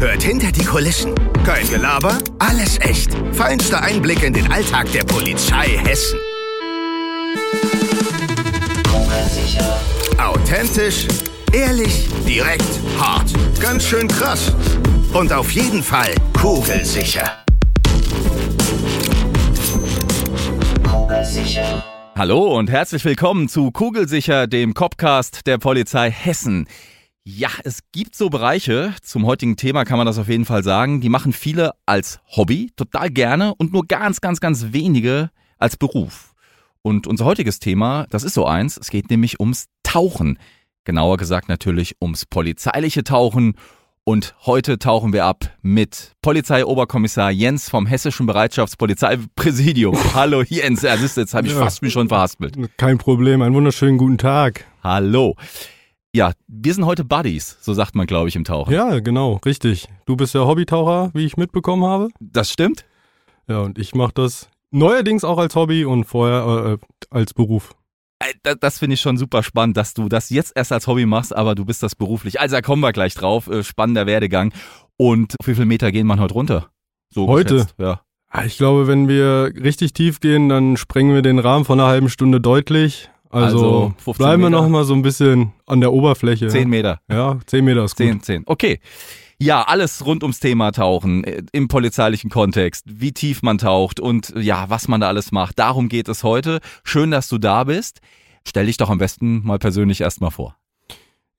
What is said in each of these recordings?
Hört hinter die Kulissen. Kein Gelaber, alles echt. Feinster Einblick in den Alltag der Polizei Hessen. Authentisch, ehrlich, direkt, hart. Ganz schön krass. Und auf jeden Fall kugelsicher. Hallo und herzlich willkommen zu Kugelsicher, dem Copcast der Polizei Hessen. Ja, es gibt so Bereiche, zum heutigen Thema kann man das auf jeden Fall sagen, die machen viele als Hobby total gerne und nur ganz, ganz, ganz wenige als Beruf. Und unser heutiges Thema, das ist so eins, es geht nämlich ums Tauchen. Genauer gesagt natürlich ums polizeiliche Tauchen. Und heute tauchen wir ab mit Polizeioberkommissar Jens vom Hessischen Bereitschaftspolizeipräsidium. Hallo Jens, ja, jetzt habe ich ja, fast mich schon verhaspelt. Kein Problem, einen wunderschönen guten Tag. Hallo. Ja, wir sind heute Buddies, so sagt man, glaube ich, im Tauchen. Ja, genau, richtig. Du bist ja Hobbytaucher, wie ich mitbekommen habe. Das stimmt. Ja, und ich mache das neuerdings auch als Hobby und vorher äh, als Beruf. Das, das finde ich schon super spannend, dass du das jetzt erst als Hobby machst, aber du bist das beruflich. Also da kommen wir gleich drauf. Äh, spannender Werdegang. Und wie viele Meter gehen man heute runter? So heute? Geschätzt, ja. Ah, ich glaube, wenn wir richtig tief gehen, dann sprengen wir den Rahmen von einer halben Stunde deutlich. Also, also bleiben wir noch mal so ein bisschen an der Oberfläche. Zehn Meter. Ja, zehn Meter ist gut. Zehn, zehn. Okay. Ja, alles rund ums Thema Tauchen äh, im polizeilichen Kontext, wie tief man taucht und ja, was man da alles macht. Darum geht es heute. Schön, dass du da bist. Stell dich doch am besten mal persönlich erstmal vor.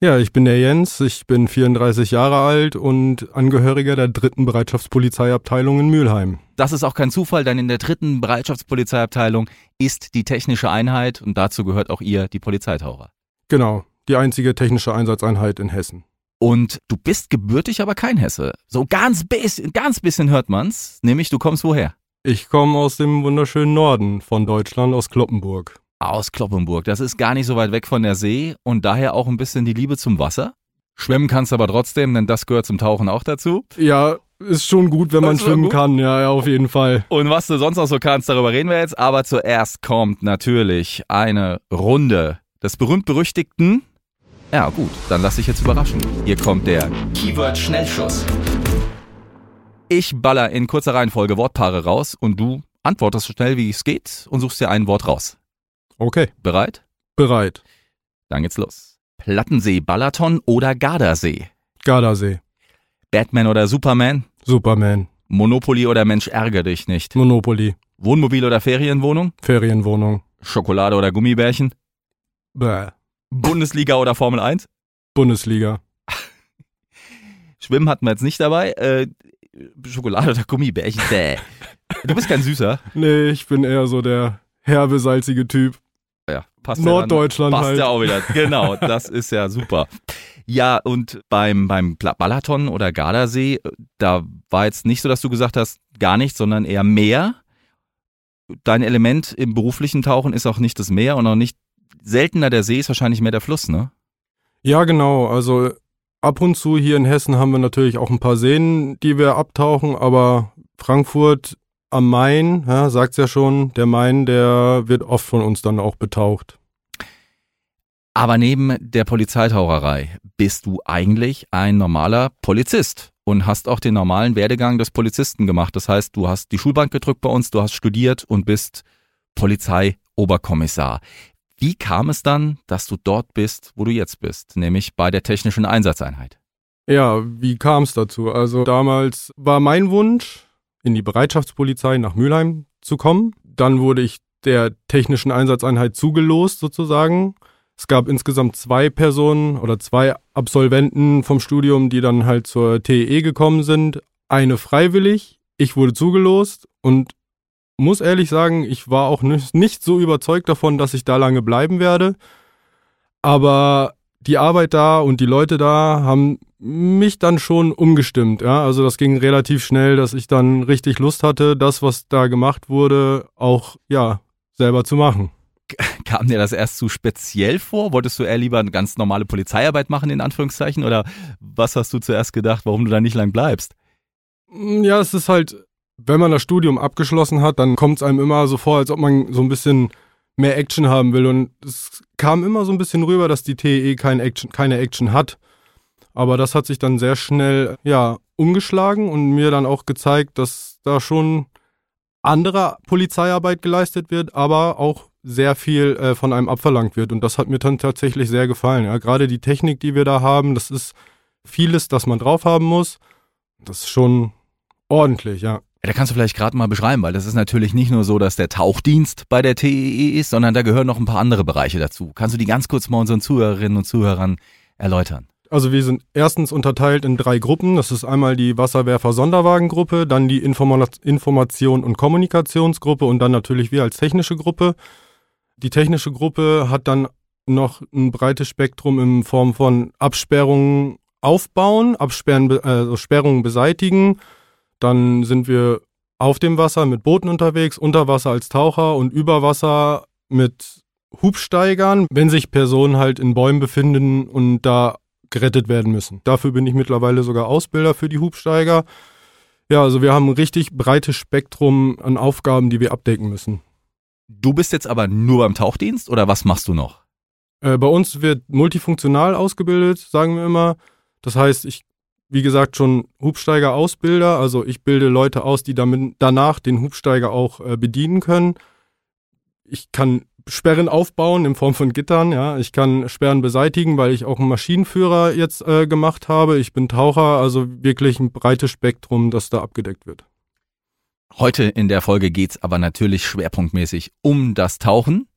Ja, ich bin der Jens, ich bin 34 Jahre alt und Angehöriger der dritten Bereitschaftspolizeiabteilung in Mülheim. Das ist auch kein Zufall, denn in der dritten Bereitschaftspolizeiabteilung ist die technische Einheit und dazu gehört auch ihr, die Polizeitaucher. Genau, die einzige technische Einsatzeinheit in Hessen. Und du bist gebürtig, aber kein Hesse. So ganz bisschen, ganz bisschen hört man's, nämlich du kommst woher? Ich komme aus dem wunderschönen Norden von Deutschland, aus Kloppenburg aus Kloppenburg. Das ist gar nicht so weit weg von der See und daher auch ein bisschen die Liebe zum Wasser. Schwimmen kannst du aber trotzdem, denn das gehört zum Tauchen auch dazu. Ja, ist schon gut, wenn man schwimmen gut. kann, ja, ja, auf jeden Fall. Und was du sonst noch so kannst, darüber reden wir jetzt. Aber zuerst kommt natürlich eine Runde des berühmt-berüchtigten. Ja, gut, dann lass dich jetzt überraschen. Hier kommt der Keyword Schnellschuss. Ich baller in kurzer Reihenfolge Wortpaare raus und du antwortest so schnell wie es geht und suchst dir ein Wort raus. Okay. Bereit? Bereit. Dann geht's los. Plattensee, Balaton oder Gardasee? Gardasee. Batman oder Superman? Superman. Monopoly oder Mensch ärger dich nicht? Monopoly. Wohnmobil oder Ferienwohnung? Ferienwohnung. Schokolade oder Gummibärchen? Bäh. Bundesliga oder Formel 1? Bundesliga. Schwimmen hatten wir jetzt nicht dabei. Äh, Schokolade oder Gummibärchen? Bäh. Du bist kein Süßer. Nee, ich bin eher so der herbe, salzige Typ. Ja, passt Norddeutschland ja dann, passt halt. ja auch wieder. Genau, das ist ja super. Ja, und beim, beim Balaton oder Gardasee, da war jetzt nicht so, dass du gesagt hast, gar nichts, sondern eher mehr. Dein Element im beruflichen Tauchen ist auch nicht das Meer und auch nicht seltener der See ist wahrscheinlich mehr der Fluss, ne? Ja, genau. Also ab und zu hier in Hessen haben wir natürlich auch ein paar Seen, die wir abtauchen, aber Frankfurt am Main, ja, sagt's ja schon, der Main, der wird oft von uns dann auch betaucht. Aber neben der Polizeitaucherei bist du eigentlich ein normaler Polizist und hast auch den normalen Werdegang des Polizisten gemacht. Das heißt, du hast die Schulbank gedrückt bei uns, du hast studiert und bist Polizeioberkommissar. Wie kam es dann, dass du dort bist, wo du jetzt bist, nämlich bei der technischen Einsatzeinheit? Ja, wie kam es dazu? Also damals war mein Wunsch, in die Bereitschaftspolizei nach Mülheim zu kommen. Dann wurde ich der technischen Einsatzeinheit zugelost sozusagen. Es gab insgesamt zwei Personen oder zwei Absolventen vom Studium, die dann halt zur TE gekommen sind. Eine freiwillig, ich wurde zugelost und muss ehrlich sagen, ich war auch nicht, nicht so überzeugt davon, dass ich da lange bleiben werde. Aber die Arbeit da und die Leute da haben mich dann schon umgestimmt. Ja? Also das ging relativ schnell, dass ich dann richtig Lust hatte, das, was da gemacht wurde, auch ja selber zu machen. Kam dir das erst zu speziell vor? Wolltest du eher lieber eine ganz normale Polizeiarbeit machen, in Anführungszeichen? Oder was hast du zuerst gedacht, warum du da nicht lang bleibst? Mm, ja, es ist halt, wenn man das Studium abgeschlossen hat, dann kommt es einem immer so vor, als ob man so ein bisschen mehr Action haben will. Und es kam immer so ein bisschen rüber, dass die TE kein Action, keine Action hat. Aber das hat sich dann sehr schnell ja, umgeschlagen und mir dann auch gezeigt, dass da schon andere Polizeiarbeit geleistet wird, aber auch sehr viel äh, von einem abverlangt wird. Und das hat mir dann tatsächlich sehr gefallen. Ja. Gerade die Technik, die wir da haben, das ist vieles, das man drauf haben muss. Das ist schon ordentlich, ja. Da kannst du vielleicht gerade mal beschreiben, weil das ist natürlich nicht nur so, dass der Tauchdienst bei der TEE e ist, sondern da gehören noch ein paar andere Bereiche dazu. Kannst du die ganz kurz mal unseren Zuhörerinnen und Zuhörern erläutern? Also wir sind erstens unterteilt in drei Gruppen. Das ist einmal die Wasserwerfer-Sonderwagengruppe, dann die Informa Information- und Kommunikationsgruppe und dann natürlich wir als technische Gruppe. Die technische Gruppe hat dann noch ein breites Spektrum in Form von Absperrungen aufbauen, Absperren, also Sperrungen beseitigen. Dann sind wir auf dem Wasser mit Booten unterwegs, unter Wasser als Taucher und über Wasser mit Hubsteigern, wenn sich Personen halt in Bäumen befinden und da gerettet werden müssen. Dafür bin ich mittlerweile sogar Ausbilder für die Hubsteiger. Ja, also wir haben ein richtig breites Spektrum an Aufgaben, die wir abdecken müssen. Du bist jetzt aber nur beim Tauchdienst oder was machst du noch? Äh, bei uns wird multifunktional ausgebildet, sagen wir immer. Das heißt, ich, wie gesagt, schon Hubsteiger-Ausbilder. Also ich bilde Leute aus, die damit, danach den Hubsteiger auch äh, bedienen können. Ich kann Sperren aufbauen in Form von Gittern, ja. Ich kann Sperren beseitigen, weil ich auch einen Maschinenführer jetzt äh, gemacht habe. Ich bin Taucher, also wirklich ein breites Spektrum, das da abgedeckt wird. Heute in der Folge geht's aber natürlich schwerpunktmäßig um das Tauchen.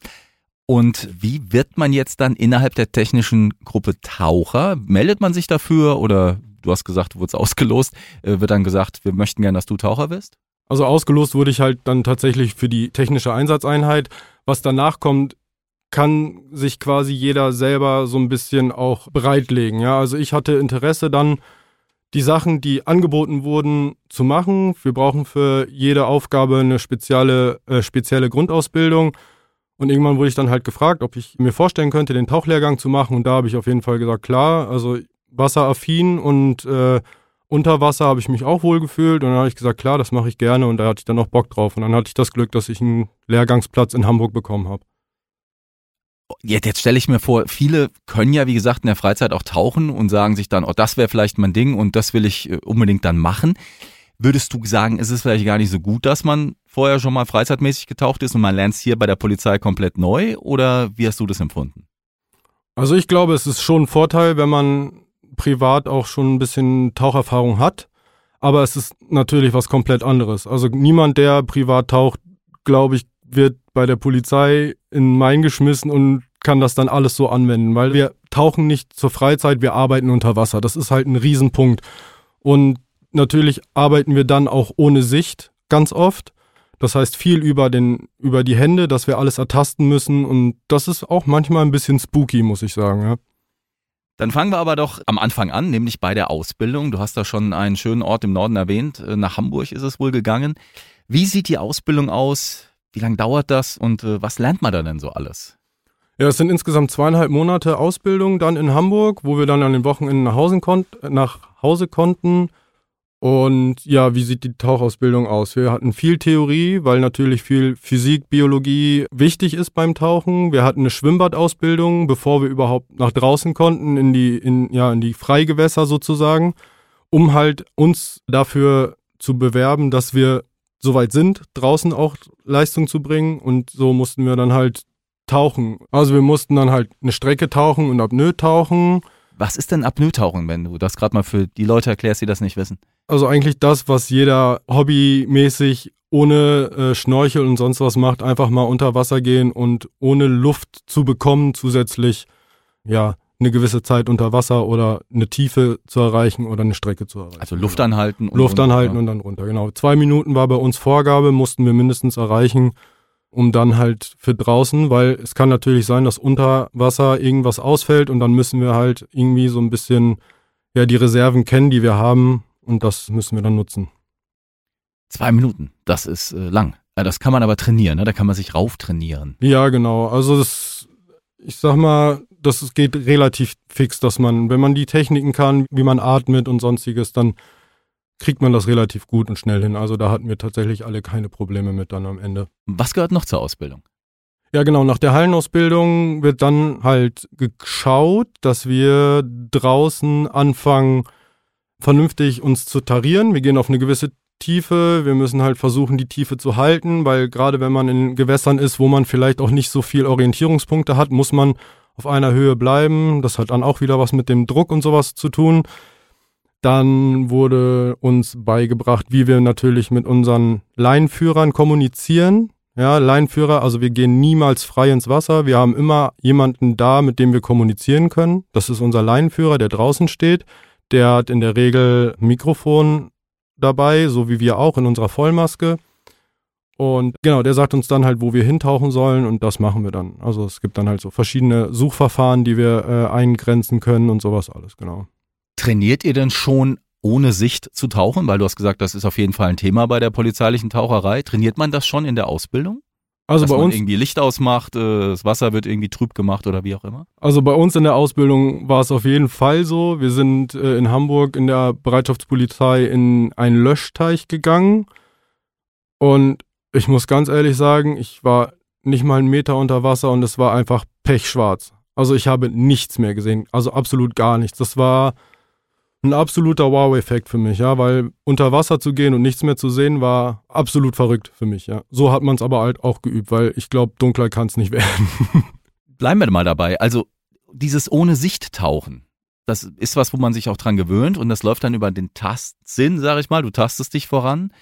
Und wie wird man jetzt dann innerhalb der technischen Gruppe Taucher? Meldet man sich dafür oder du hast gesagt, du wurdest ausgelost, äh, wird dann gesagt, wir möchten gerne, dass du Taucher wirst? Also ausgelost wurde ich halt dann tatsächlich für die technische Einsatzeinheit. Was danach kommt, kann sich quasi jeder selber so ein bisschen auch bereitlegen. Ja, also ich hatte Interesse dann die Sachen, die angeboten wurden, zu machen. Wir brauchen für jede Aufgabe eine spezielle, äh, spezielle Grundausbildung. Und irgendwann wurde ich dann halt gefragt, ob ich mir vorstellen könnte, den Tauchlehrgang zu machen. Und da habe ich auf jeden Fall gesagt, klar, also wasseraffin und äh, unter Wasser habe ich mich auch wohl gefühlt. Und dann habe ich gesagt, klar, das mache ich gerne. Und da hatte ich dann auch Bock drauf. Und dann hatte ich das Glück, dass ich einen Lehrgangsplatz in Hamburg bekommen habe. Jetzt, jetzt stelle ich mir vor, viele können ja, wie gesagt, in der Freizeit auch tauchen und sagen sich dann, oh, das wäre vielleicht mein Ding und das will ich äh, unbedingt dann machen. Würdest du sagen, ist es vielleicht gar nicht so gut, dass man vorher schon mal freizeitmäßig getaucht ist und man lernt es hier bei der Polizei komplett neu? Oder wie hast du das empfunden? Also ich glaube, es ist schon ein Vorteil, wenn man privat auch schon ein bisschen Taucherfahrung hat. Aber es ist natürlich was komplett anderes. Also niemand, der privat taucht, glaube ich, wird bei der Polizei in Main geschmissen und kann das dann alles so anwenden, weil wir tauchen nicht zur Freizeit, wir arbeiten unter Wasser. Das ist halt ein Riesenpunkt. Und natürlich arbeiten wir dann auch ohne Sicht ganz oft. Das heißt viel über den, über die Hände, dass wir alles ertasten müssen. Und das ist auch manchmal ein bisschen spooky, muss ich sagen, ja. Dann fangen wir aber doch am Anfang an, nämlich bei der Ausbildung. Du hast da schon einen schönen Ort im Norden erwähnt. Äh, nach Hamburg ist es wohl gegangen. Wie sieht die Ausbildung aus? Wie lange dauert das und äh, was lernt man da denn so alles? Ja, es sind insgesamt zweieinhalb Monate Ausbildung dann in Hamburg, wo wir dann an den Wochenenden nach Hause, nach Hause konnten. Und ja, wie sieht die Tauchausbildung aus? Wir hatten viel Theorie, weil natürlich viel Physik, Biologie wichtig ist beim Tauchen. Wir hatten eine Schwimmbadausbildung, bevor wir überhaupt nach draußen konnten, in die, in, ja, in die Freigewässer sozusagen, um halt uns dafür zu bewerben, dass wir soweit sind, draußen auch Leistung zu bringen. Und so mussten wir dann halt tauchen. Also wir mussten dann halt eine Strecke tauchen und Apnoe tauchen. Was ist denn Apnoe-Tauchen, wenn du das gerade mal für die Leute erklärst, die das nicht wissen? Also eigentlich das, was jeder hobbymäßig ohne äh, Schnorchel und sonst was macht, einfach mal unter Wasser gehen und ohne Luft zu bekommen, zusätzlich ja eine gewisse Zeit unter Wasser oder eine Tiefe zu erreichen oder eine Strecke zu erreichen. Also Luft anhalten. Und Luft runter, anhalten ja. und dann runter, genau. Zwei Minuten war bei uns Vorgabe, mussten wir mindestens erreichen. um dann halt für draußen, weil es kann natürlich sein, dass unter Wasser irgendwas ausfällt und dann müssen wir halt irgendwie so ein bisschen ja die Reserven kennen, die wir haben und das müssen wir dann nutzen. Zwei Minuten, das ist äh, lang. Das kann man aber trainieren, ne? da kann man sich rauf trainieren. Ja, genau. Also das, ich sag mal, das geht relativ fix, dass man, wenn man die Techniken kann, wie man atmet und sonstiges, dann kriegt man das relativ gut und schnell hin. Also da hatten wir tatsächlich alle keine Probleme mit dann am Ende. Was gehört noch zur Ausbildung? Ja, genau. Nach der Hallenausbildung wird dann halt geschaut, dass wir draußen anfangen, vernünftig uns zu tarieren. Wir gehen auf eine gewisse Tiefe. Wir müssen halt versuchen, die Tiefe zu halten, weil gerade wenn man in Gewässern ist, wo man vielleicht auch nicht so viel Orientierungspunkte hat, muss man auf einer Höhe bleiben. Das hat dann auch wieder was mit dem Druck und sowas zu tun. Dann wurde uns beigebracht, wie wir natürlich mit unseren Leinführern kommunizieren. Ja, Leinführer, also wir gehen niemals frei ins Wasser. Wir haben immer jemanden da, mit dem wir kommunizieren können. Das ist unser Leinführer, der draußen steht. Der hat in der Regel Mikrofon dabei, so wie wir auch in unserer Vollmaske. Und genau, der sagt uns dann halt, wo wir hintauchen sollen und das machen wir dann. Also es gibt dann halt so verschiedene Suchverfahren, die wir äh, eingrenzen können und sowas alles, genau. Trainiert ihr denn schon ohne Sicht zu tauchen? Weil du hast gesagt, das ist auf jeden Fall ein Thema bei der polizeilichen Taucherei. Trainiert man das schon in der Ausbildung? Also Dass bei uns, irgendwie Licht ausmacht, äh, das Wasser wird irgendwie trüb gemacht oder wie auch immer? also bei uns in der Ausbildung war es auf jeden Fall so. Wir sind äh, in Hamburg in der Bereitschaftspolizei in einen Löschteich gegangen und ich muss ganz ehrlich sagen, ich war nicht mal einen Meter unter Wasser und es war einfach pechschwarz. Also ich habe nichts mehr gesehen, also absolut gar nichts. Das war ein absoluter Wow-Effekt für mich, ja, weil unter Wasser zu gehen und nichts mehr zu sehen war absolut verrückt für mich, ja. So hat man es aber halt auch geübt, weil ich glaube, dunkler kann es nicht werden. Bleiben wir mal dabei. Also dieses ohne Sicht tauchen, das ist was, wo man sich auch dran gewöhnt und das läuft dann über den Tastsinn, sag ich mal. Du tastest dich voran.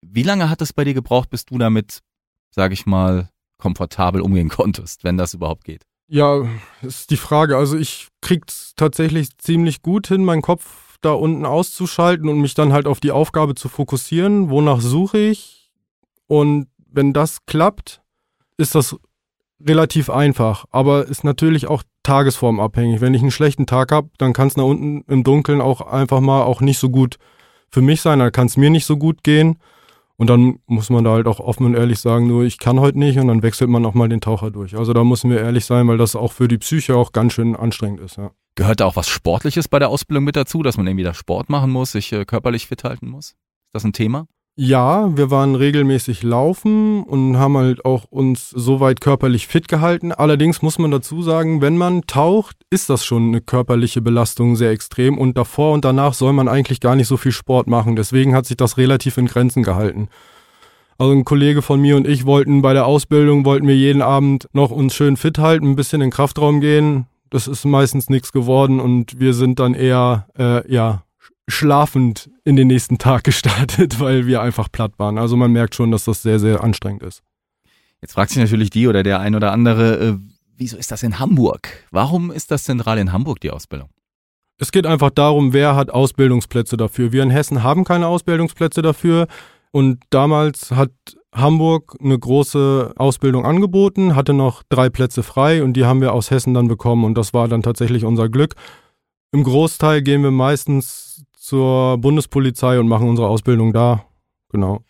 Wie lange hat es bei dir gebraucht, bis du damit, sag ich mal, komfortabel umgehen konntest, wenn das überhaupt geht? Ja, ist die Frage. Also ich krieg's tatsächlich ziemlich gut hin, meinen Kopf da unten auszuschalten und mich dann halt auf die Aufgabe zu fokussieren. Wonach suche ich? Und wenn das klappt, ist das relativ einfach. Aber ist natürlich auch tagesformabhängig. Wenn ich einen schlechten Tag habe, dann kann es nach unten im Dunkeln auch einfach mal auch nicht so gut für mich sein. Dann kann es mir nicht so gut gehen. Und dann muss man da halt auch offen und ehrlich sagen, nur ich kann heute nicht und dann wechselt man auch mal den Taucher durch. Also da müssen wir ehrlich sein, weil das auch für die Psyche auch ganz schön anstrengend ist, ja. Gehört da auch was Sportliches bei der Ausbildung mit dazu, dass man irgendwie da Sport machen muss, sich äh, körperlich fit halten muss? Ist das ein Thema? Ja, wir waren regelmäßig laufen und haben halt auch uns soweit körperlich fit gehalten. Allerdings muss man dazu sagen, wenn man taucht, ist das schon eine körperliche Belastung sehr extrem und davor und danach soll man eigentlich gar nicht so viel Sport machen. Deswegen hat sich das relativ in Grenzen gehalten. Also ein Kollege von mir und ich wollten bei der Ausbildung, wollten wir jeden Abend noch uns schön fit halten, ein bisschen in den Kraftraum gehen. Das ist meistens nichts geworden und wir sind dann eher, äh, ja, schlafend in den nächsten Tag gestartet, weil wir einfach platt waren. Also man merkt schon, dass das sehr, sehr anstrengend ist. Jetzt fragt sich natürlich die oder der ein oder andere, äh, wieso ist das in Hamburg? Warum ist das zentral in Hamburg, die Ausbildung? Es geht einfach darum, wer hat Ausbildungsplätze dafür. Wir in Hessen haben keine Ausbildungsplätze dafür. Und damals hat Hamburg eine große Ausbildung angeboten, hatte noch drei Plätze frei und die haben wir aus Hessen dann bekommen. Und das war dann tatsächlich unser Glück. Im Großteil gehen wir meistens zur Bundespolizei und machen unsere Ausbildung da. Genau.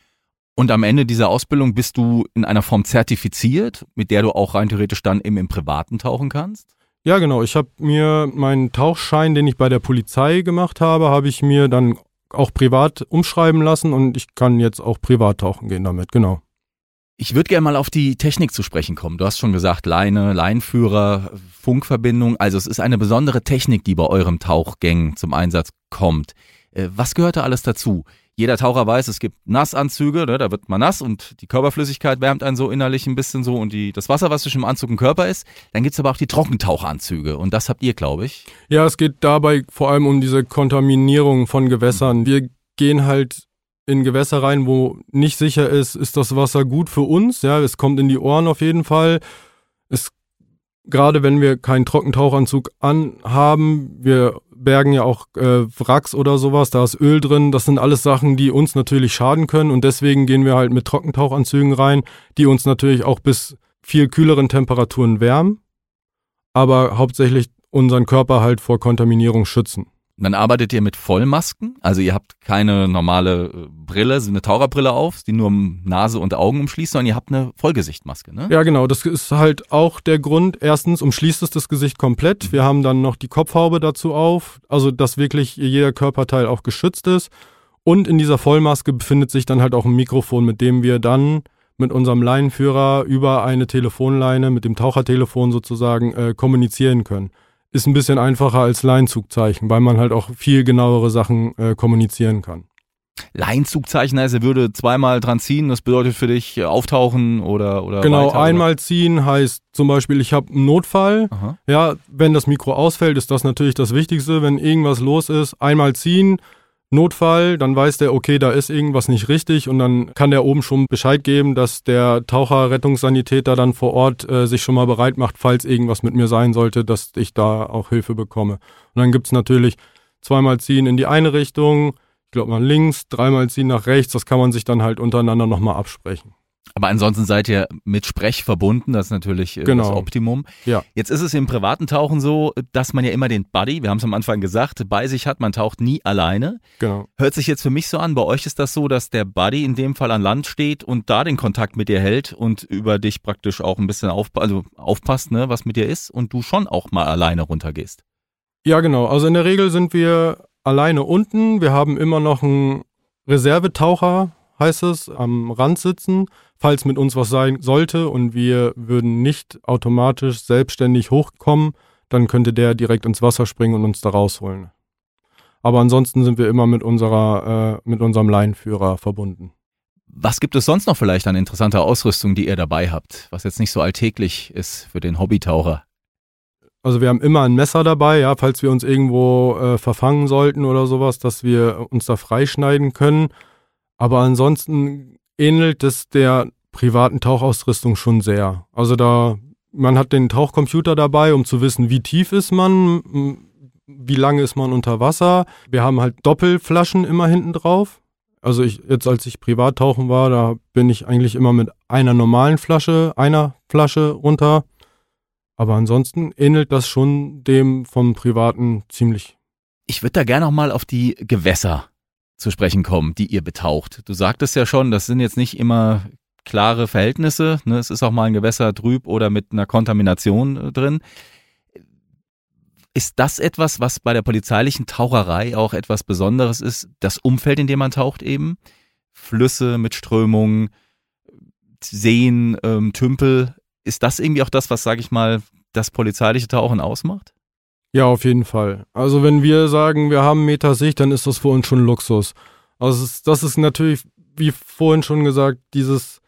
Und am Ende dieser Ausbildung bist du in einer Form zertifiziert, mit der du auch rein theoretisch dann eben im Privaten tauchen kannst? Ja, genau. Ich habe mir meinen Tauchschein, den ich bei der Polizei gemacht habe, habe ich mir dann auch privat umschreiben lassen und ich kann jetzt auch privat tauchen gehen damit, genau. Ich würde gerne mal auf die Technik zu sprechen kommen. Du hast schon gesagt, Leine, Leinführer, Funkverbindung. Also es ist eine besondere Technik, die bei eurem Tauchgängen zum Einsatz kommt. Äh, was gehört da alles dazu? Jeder Taucher weiß, es gibt Nassanzüge, ne, da wird man nass und die Körperflüssigkeit wärmt einen so innerlich ein bisschen so und die, das Wasser, was zwischen dem Anzug und Körper ist. Dann gibt's aber auch die Trockentauchanzüge und das habt ihr, glaube ich. Ja, es geht dabei vor allem um diese Kontaminierung von Gewässern. Wir gehen halt in Gewässer rein, wo nicht sicher ist, ist das Wasser gut für uns. Ja, es kommt in die Ohren auf jeden Fall. Es gerade wenn wir keinen Trockentauchanzug anhaben, wir bergen ja auch äh, Wracks oder sowas, da ist Öl drin. Das sind alles Sachen, die uns natürlich schaden können und deswegen gehen wir halt mit Trockentauchanzügen rein, die uns natürlich auch bis viel kühleren Temperaturen wärmen, aber hauptsächlich unseren Körper halt vor Kontaminierung schützen. Dann arbeitet ihr mit Vollmasken, also ihr habt keine normale äh, Brille, eine Taucherbrille auf, die nur Nase und Augen umschließt, sondern ihr habt eine Vollgesichtmaske, ne? Ja, genau. Das ist halt auch der Grund. Erstens umschließt es das Gesicht komplett. Wir haben dann noch die Kopfhaube dazu auf, also dass wirklich jeder Körperteil auch geschützt ist. Und in dieser Vollmaske befindet sich dann halt auch ein Mikrofon, mit dem wir dann mit unserem Leinenführer über eine Telefonleine, mit dem Tauchertelefon sozusagen, äh, kommunizieren können ist ein bisschen einfacher als Leinzugzeichen, weil man halt auch viel genauere Sachen äh, kommunizieren kann. Leinzugzeichen heißt, er würde zweimal dran ziehen, das bedeutet für dich äh, auftauchen oder oder Genau, weiter, einmal oder? ziehen heißt zum Beispiel, ich habe einen Notfall. Aha. Ja, wenn das Mikro ausfällt, ist das natürlich das Wichtigste. Wenn irgendwas los ist, einmal ziehen, Notfall, dann weiß der, okay, da ist irgendwas nicht richtig und dann kann der oben schon Bescheid geben, dass der Taucher, Rettungssanitäter dann vor Ort äh, sich schon mal bereit macht, falls irgendwas mit mir sein sollte, dass ich da auch Hilfe bekomme. Und dann gibt's natürlich zweimal ziehen in die eine Richtung, ich glaube mal links, dreimal ziehen nach rechts, das kann man sich dann halt untereinander nochmal absprechen. Aber ansonsten seid ihr mit Sprech verbunden, das ist natürlich äh, Genau. das Optimum. Ja. Jetzt ist es im privaten Tauchen so, dass man ja immer den Buddy, wir haben es am Anfang gesagt, bei sich hat, man taucht nie alleine. Genau. Hört sich jetzt für mich so an, bei euch ist das so, dass der Buddy in dem Fall an Land steht und da den Kontakt mit dir hält und über dich praktisch auch ein bisschen auf, also aufpasst, ne, was mit dir ist und du schon auch mal alleine runtergehst. Ja, genau. Also in der Regel sind wir alleine unten. Wir haben immer noch einen Reservetaucher, heißt es, am Rand sitzen, falls mit uns was sein sollte und wir würden nicht automatisch selbstständig hochkommen, dann könnte der direkt ins Wasser springen und uns da rausholen. Aber ansonsten sind wir immer mit unserer, äh, mit unserem Leinenführer verbunden. Was gibt es sonst noch vielleicht an interessanter Ausrüstung, die ihr dabei habt, was jetzt nicht so alltäglich ist für den Hobbytaucher? Also wir haben immer ein Messer dabei, ja, falls wir uns irgendwo äh, verfangen sollten oder sowas, dass wir uns da freischneiden können. Aber ansonsten ähnelt es der privaten Tauchausrüstung schon sehr. Also da, man hat den Tauchcomputer dabei, um zu wissen, wie tief ist man, wie lange ist man unter Wasser. Wir haben halt Doppelflaschen immer hinten drauf. Also ich, jetzt als ich privat tauchen war, da bin ich eigentlich immer mit einer normalen Flasche, einer Flasche runter. Aber ansonsten ähnelt das schon dem vom Privaten ziemlich. Ich würde da gerne noch mal auf die Gewässer zu sprechen kommen, die ihr betaucht. Du sagtest ja schon, das sind jetzt nicht immer klare Verhältnisse. Ne? Es ist auch mal ein Gewässer trüb oder mit einer Kontamination äh, drin. Ist das etwas, was bei der polizeilichen Taucherei auch etwas Besonderes ist? Das Umfeld, in dem man taucht eben? Flüsse mit Strömungen, Seen, ähm, Tümpel. Ist das irgendwie auch das, was, sage ich mal, das polizeiliche Tauchen ausmacht? Ja, auf jeden Fall. Also wenn wir sagen, wir haben Meter Sicht, dann ist das für uns schon Luxus. Also das ist natürlich, wie vorhin schon gesagt, dieses,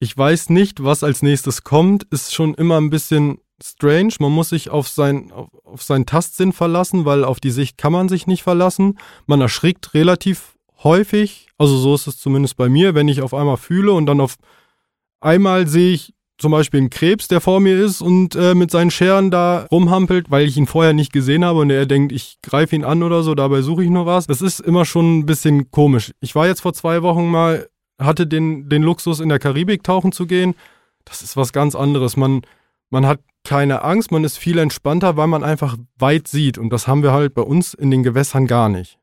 ich weiß nicht, was als nächstes kommt, ist schon immer ein bisschen strange. Man muss sich auf, sein, auf, auf seinen Tastsinn verlassen, weil auf die Sicht kann man sich nicht verlassen. Man erschrickt relativ häufig, also so ist es zumindest bei mir, wenn ich auf einmal fühle und dann auf einmal sehe ich zum Beispiel einen Krebs, der vor mir ist und äh, mit seinen Scheren da rumhampelt, weil ich ihn vorher nicht gesehen habe und er denkt, ich greife ihn an oder so, dabei suche ich nur was. Das ist immer schon ein bisschen komisch. Ich war jetzt vor zwei Wochen mal, hatte den, den Luxus, in der Karibik tauchen zu gehen. Das ist was ganz anderes. Man, man hat keine Angst, man ist viel entspannter, weil man einfach weit sieht. Und das haben wir halt bei uns in den Gewässern gar nicht.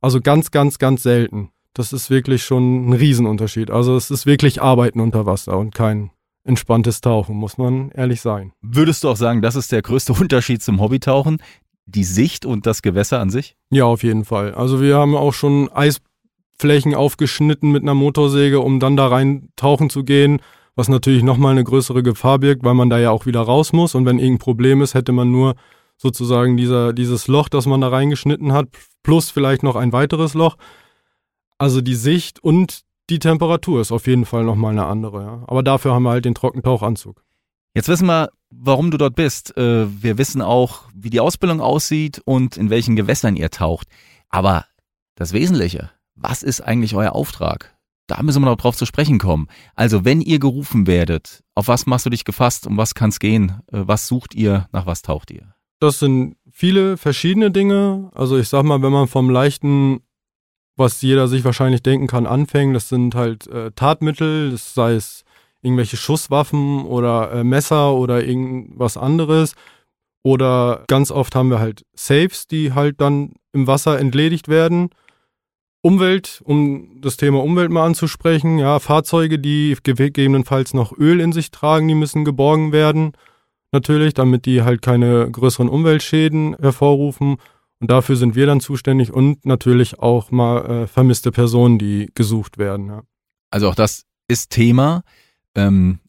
Also ganz, ganz, ganz selten. Das ist wirklich schon ein Riesenunterschied. Also es ist wirklich Arbeiten unter Wasser und kein entspanntes Tauchen, muss man ehrlich sein. Würdest du auch sagen, das ist der größte Unterschied zum Hobbytauchen? Die Sicht und das Gewässer an sich? Ja, auf jeden Fall. Also wir haben auch schon Eisflächen aufgeschnitten mit einer Motorsäge, um dann da rein tauchen zu gehen, was natürlich nochmal eine größere Gefahr birgt, weil man da ja auch wieder raus muss. Und wenn irgendein Problem ist, hätte man nur sozusagen dieser, dieses Loch, das man da reingeschnitten hat, plus vielleicht noch ein weiteres Loch. Also die Sicht und die Temperatur ist auf jeden Fall nochmal eine andere. Ja. Aber dafür haben wir halt den Trockentauchanzug. Jetzt wissen wir, warum du dort bist. Äh, Wir wissen auch, wie die Ausbildung aussieht und in welchen Gewässern ihr taucht. Aber das Wesentliche, was ist eigentlich euer Auftrag? Da müssen wir noch drauf zu sprechen kommen. Also, wenn ihr gerufen werdet, auf was machst du dich gefasst? Um was kann es gehen? Äh, Was sucht ihr? Nach was taucht ihr? Das sind viele verschiedene Dinge. Also ich sag mal, wenn man vom leichten, was jeder sich wahrscheinlich denken kann, anfängt, das sind halt äh, Tatmittel, das sei es irgendwelche Schusswaffen oder äh, Messer oder irgendwas anderes. Oder ganz oft haben wir halt Safes, die halt dann im Wasser entledigt werden. Umwelt, um das Thema Umwelt mal anzusprechen, ja, Fahrzeuge, die gegebenenfalls noch Öl in sich tragen, die müssen geborgen werden. Natürlich, damit die halt keine größeren Umweltschäden hervorrufen. Und dafür sind wir dann zuständig und natürlich auch mal äh, vermisste Personen, die gesucht werden. Ja. Also auch das ist Thema. Ähm,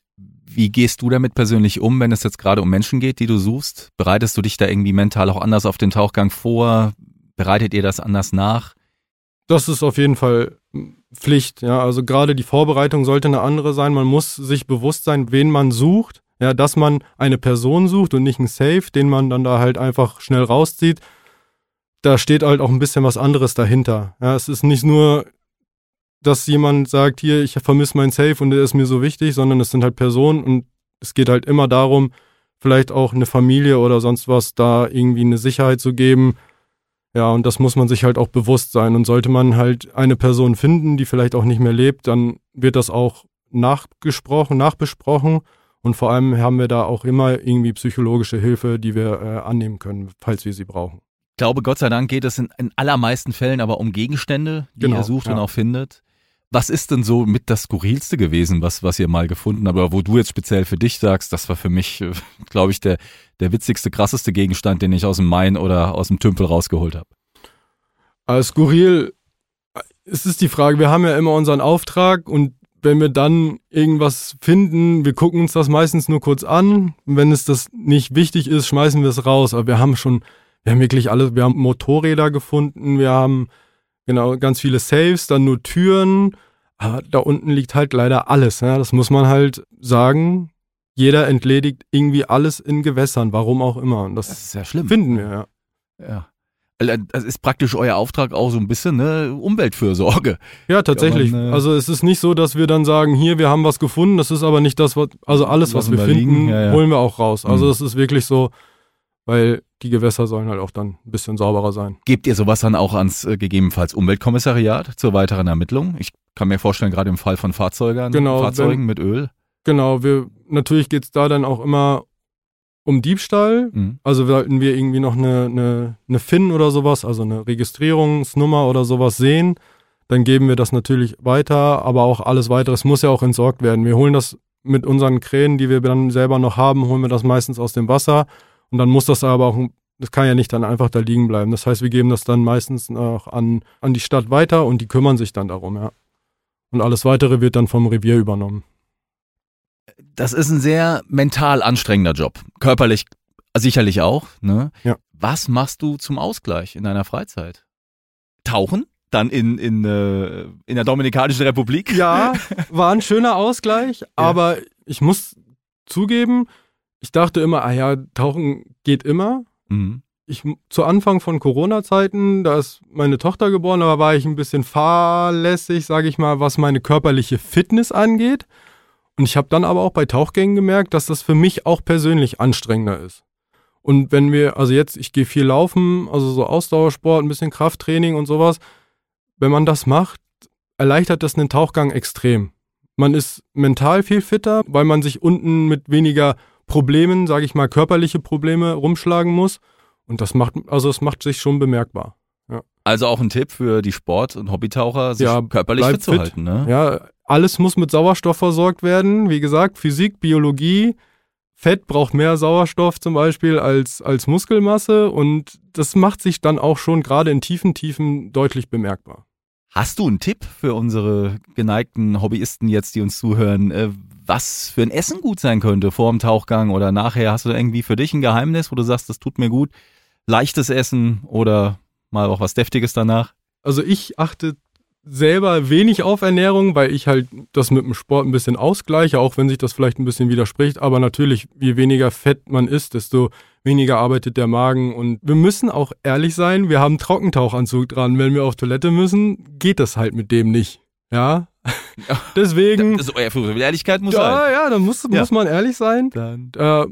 wie gehst du damit persönlich um, wenn es jetzt gerade um Menschen geht, die du suchst? Bereitest du dich da irgendwie mental auch anders auf den Tauchgang vor? Bereitet ihr das anders nach? Das ist auf jeden Fall Pflicht, ja. Also gerade die Vorbereitung sollte eine andere sein. Man muss sich bewusst sein, wen man sucht. Ja, dass man eine Person sucht und nicht einen Safe, den man dann da halt einfach schnell rauszieht. Da steht halt auch ein bisschen was anderes dahinter. Ja, es ist nicht nur dass jemand sagt, hier, ich vermisse meinen Safe und der ist mir so wichtig, sondern es sind halt Personen und es geht halt immer darum, vielleicht auch eine Familie oder sonst was da irgendwie eine Sicherheit zu geben. Ja, und das muss man sich halt auch bewusst sein. Und sollte man halt eine Person finden, die vielleicht auch nicht mehr lebt, dann wird das auch nachgesprochen, nachbesprochen. Und vor allem haben wir da auch immer irgendwie psychologische Hilfe, die wir äh, annehmen können, falls wir sie brauchen. Ich glaube, Gott sei Dank geht es in, in allermeisten Fällen aber um Gegenstände, die Genau, ihr sucht und ja. auch findet. Was ist denn so mit das Skurrilste gewesen, was, was ihr mal gefunden habt, aber wo du jetzt speziell für dich sagst, das war für mich, äh, glaube ich, der, der witzigste, krasseste Gegenstand, den ich aus dem Main oder aus dem Tümpel rausgeholt habe. Aber skurril, es ist die Frage, wir haben ja immer unseren Auftrag und wenn wir dann irgendwas finden, wir gucken uns das meistens nur kurz an. Wenn es das nicht wichtig ist, schmeißen wir es raus. Aber wir haben schon, wir haben wirklich alles, wir haben Motorräder gefunden, wir haben genau ganz viele Safes, dann nur Türen. Aber da unten liegt halt leider alles. Ja? Das muss man halt sagen. Jeder entledigt irgendwie alles in Gewässern, warum auch immer. Und das, Das ist ja schlimm. finden wir, ja. Ja. Also, Das ist praktisch euer Auftrag auch so ein bisschen ne Umweltfürsorge. Ja, tatsächlich. man, äh, also es ist nicht so, dass wir dann sagen, hier, wir haben was gefunden, das ist aber nicht das, was, also alles, was Lassen wir finden, ja, ja. holen wir auch raus. Also Mhm. es ist wirklich so, weil die Gewässer sollen halt auch dann ein bisschen sauberer sein. Gebt ihr sowas dann auch ans äh, gegebenenfalls Umweltkommissariat zur weiteren Ermittlung? Ich kann mir vorstellen, gerade im Fall von Fahrzeugen, Genau, Fahrzeugen mit Öl. Genau, wir, natürlich geht's da dann auch immer um Diebstahl. Mhm. Also sollten wir irgendwie noch eine, eine, eine FIN oder sowas, also eine Registrierungsnummer oder sowas sehen, dann geben wir das natürlich weiter, aber auch alles weitere, es muss ja auch entsorgt werden. Wir holen das mit unseren Kränen, die wir dann selber noch haben, holen wir das meistens aus dem Wasser und dann muss das aber auch, das kann ja nicht dann einfach da liegen bleiben. Das heißt, wir geben das dann meistens auch an, an die Stadt weiter und die kümmern sich dann darum, ja. Und alles weitere wird dann vom Revier übernommen. Das ist ein sehr mental anstrengender Job. Körperlich sicherlich auch. Ne? Ja. Was machst du zum Ausgleich in deiner Freizeit? Tauchen? Dann in, in, äh, in der Dominikanischen Republik? Ja, war ein schöner Ausgleich, aber ich muss zugeben, ich dachte immer, ah ja, Tauchen geht immer. Mhm. Ich, zu Anfang von Corona-Zeiten, da ist meine Tochter geboren, da war ich ein bisschen fahrlässig, sage ich mal, was meine körperliche Fitness angeht. Und ich habe dann aber auch bei Tauchgängen gemerkt, dass das für mich auch persönlich anstrengender ist. Und wenn wir, also jetzt, ich gehe viel laufen, also so Ausdauersport, ein bisschen Krafttraining und sowas, wenn man das macht, erleichtert das einen Tauchgang extrem. Man ist mental viel fitter, weil man sich unten mit weniger Problemen, sage ich mal, körperliche Probleme rumschlagen muss. Und das macht, also es macht sich schon bemerkbar. Also auch ein Tipp für die Sport- und Hobbytaucher, sich Ja, körperlich fit zu fit. halten. Ne? Ja, alles muss mit Sauerstoff versorgt werden. Wie gesagt, Physik, Biologie. Fett braucht mehr Sauerstoff zum Beispiel als, als Muskelmasse und das macht sich dann auch schon gerade in tiefen Tiefen deutlich bemerkbar. Hast du einen Tipp für unsere geneigten Hobbyisten jetzt, die uns zuhören, äh, was für ein Essen gut sein könnte vor dem Tauchgang oder nachher? Hast du irgendwie für dich ein Geheimnis, wo du sagst, das tut mir gut? Leichtes Essen oder mal auch was Deftiges danach? Also ich achte selber wenig auf Ernährung, weil ich halt das mit dem Sport ein bisschen ausgleiche, auch wenn sich das vielleicht ein bisschen widerspricht. Aber natürlich, je weniger Fett man isst, desto weniger arbeitet der Magen. Und wir müssen auch ehrlich sein, wir haben einen Trockentauchanzug dran. Wenn wir auf Toilette müssen, geht das halt mit dem nicht. Ja. Deswegen. Das ist euer Ehrlichkeit muss ja, sein. ja, da muss, Ja. muss man ehrlich sein. Dann Äh,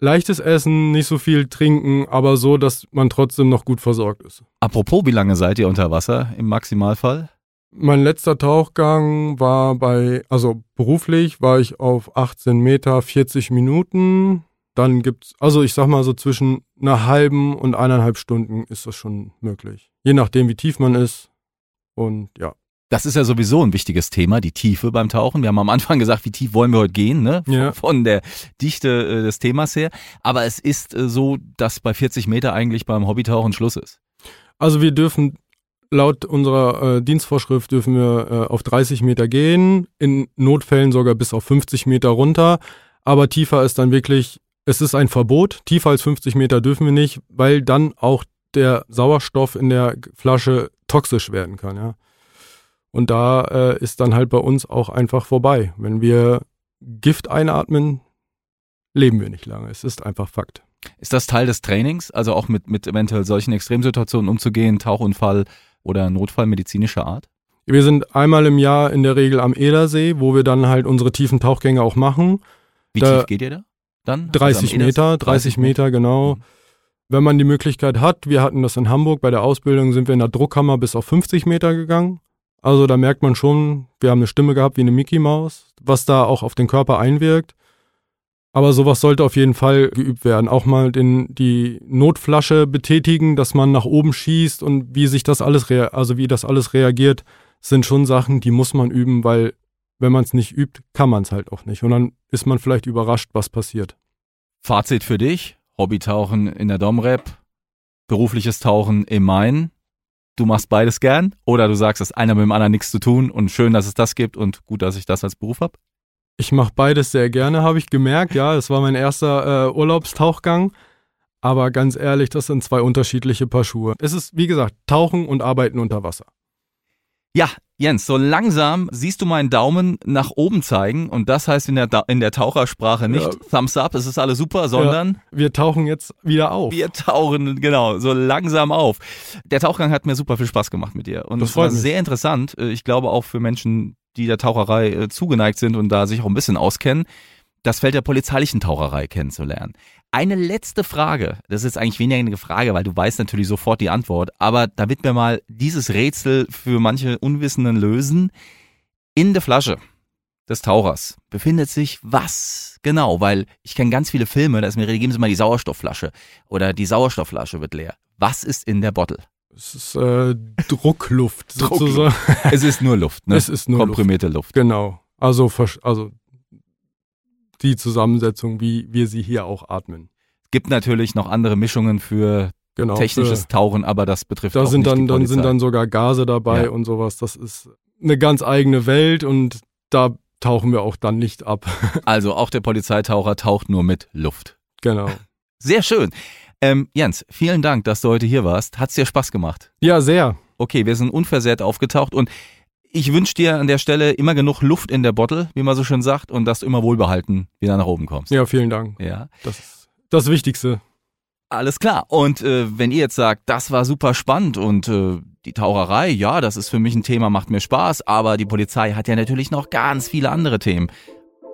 leichtes Essen, nicht so viel trinken, aber so, dass man trotzdem noch gut versorgt ist. Apropos, wie lange seid ihr unter Wasser im Maximalfall? Mein letzter Tauchgang war bei, also beruflich war ich auf 18 Meter 40 Minuten. Dann gibt's, also ich sag mal so zwischen einer halben und eineinhalb Stunden ist das schon möglich. Je nachdem, wie tief man ist. Und ja. Das ist ja sowieso ein wichtiges Thema, die Tiefe beim Tauchen. Wir haben am Anfang gesagt, wie tief wollen wir heute gehen, ne? Ja. Von der Dichte äh, des Themas her. Aber es ist äh, so, dass bei 40 Meter eigentlich beim Hobbytauchen Schluss ist. Also wir dürfen laut unserer äh, Dienstvorschrift dürfen wir äh, auf 30 Meter gehen, in Notfällen sogar bis auf 50 Meter runter. Aber tiefer ist dann wirklich, es ist ein Verbot. Tiefer als 50 Meter dürfen wir nicht, weil dann auch der Sauerstoff in der Flasche toxisch werden kann, ja. Und da äh, ist dann halt bei uns auch einfach vorbei. Wenn wir Gift einatmen, leben wir nicht lange. Es ist einfach Fakt. Ist das Teil des Trainings, also auch mit, mit eventuell solchen Extremsituationen umzugehen, Tauchunfall oder Notfall medizinischer Art? Wir sind einmal im Jahr in der Regel am Edersee, wo wir dann halt unsere tiefen Tauchgänge auch machen. Wie Da- tief geht ihr da? Dann? 30 Also Meter, Edersee? 30 Meter, genau. Mhm. Wenn man die Möglichkeit hat, wir hatten das in Hamburg, bei der Ausbildung sind wir in der Druckkammer bis auf 50 Meter gegangen. Also da merkt man schon, wir haben eine Stimme gehabt wie eine Mickey Maus, was da auch auf den Körper einwirkt. Aber sowas sollte auf jeden Fall geübt werden. Auch mal den, die Notflasche betätigen, dass man nach oben schießt und wie sich das alles, also wie das alles reagiert, sind schon Sachen, die muss man üben, weil wenn man es nicht übt, kann man es halt auch nicht. Und dann ist man vielleicht überrascht, was passiert. Fazit für dich: Hobbytauchen in der Domrep, berufliches Tauchen im Main. Du machst beides gern oder du sagst, hat einer mit dem anderen nichts zu tun und schön, dass es das gibt und gut, dass ich das als Beruf habe? Ich mache beides sehr gerne, habe ich gemerkt. Ja, es war mein erster äh, Urlaubstauchgang. Aber ganz ehrlich, das sind zwei unterschiedliche Paar Schuhe. Es ist, wie gesagt, Tauchen und Arbeiten unter Wasser. Ja, Jens, so langsam siehst du meinen Daumen nach oben zeigen und das heißt in der, Da- in der Tauchersprache nicht Ja. Thumbs up, es ist alles super, sondern Wir tauchen jetzt wieder auf. wir tauchen genau so langsam auf. Der Tauchgang hat mir super viel Spaß gemacht mit dir und Das es war mich. sehr interessant. Äh, Ich glaube auch für Menschen, die der Taucherei äh, zugeneigt sind und da sich auch ein bisschen auskennen, das Feld der polizeilichen Taucherei kennenzulernen. Eine letzte Frage, das ist eigentlich weniger eine Frage, weil du weißt natürlich sofort die Antwort, aber damit wir mal dieses Rätsel für manche Unwissenden lösen, in der Flasche des Tauchers befindet sich was genau, weil ich kenne ganz viele Filme, da ist mir, geben Sie mal die Sauerstoffflasche oder die Sauerstoffflasche wird leer. Was ist in der Bottle? Es ist äh, Druckluft Druckluft. sozusagen. Es ist nur Luft, ne? Es ist nur Luft. Komprimierte Luft. Genau. Also, also die Zusammensetzung, wie wir sie hier auch atmen. Gibt natürlich noch andere Mischungen für Genau. technisches Für- Tauchen, aber das betrifft Da auch sind nicht dann, die dann sind Polizei. dann sogar Gase dabei Ja. und sowas. Das ist eine ganz eigene Welt und da tauchen wir auch dann nicht ab. Also auch der Polizeitaucher taucht nur mit Luft. genau. Sehr schön. Ähm, Jens, vielen Dank, dass du heute hier warst. Hat's dir Spaß gemacht? Ja, sehr. Okay, wir sind unversehrt aufgetaucht und ich wünsche dir an der Stelle immer genug Luft in der Bottle, wie man so schön sagt, und dass du immer wohlbehalten wieder nach oben kommst. Ja, vielen Dank. Ja. Das ist das Wichtigste. Alles klar. Und äh, wenn ihr jetzt sagt, das war super spannend und äh, die Taucherei, ja, das ist für mich ein Thema, macht mir Spaß, aber die Polizei hat ja natürlich noch ganz viele andere Themen.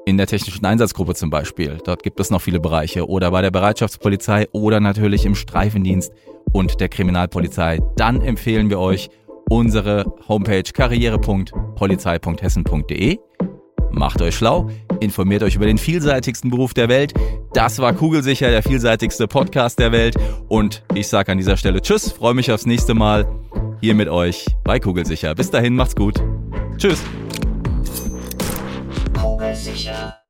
In der technischen Einsatzgruppe zum Beispiel. Dort gibt es noch viele Bereiche. Oder bei der Bereitschaftspolizei oder natürlich im Streifendienst und der Kriminalpolizei. Dann empfehlen wir euch unsere Homepage karriere.polizei.hessen.de. Macht euch schlau, informiert euch über den vielseitigsten Beruf der Welt. Das war Kugelsicher, der vielseitigste Podcast der Welt. Und ich sage an dieser Stelle Tschüss, freue mich aufs nächste Mal hier mit euch bei Kugelsicher. Bis dahin, macht's gut. Tschüss. Kugelsicher.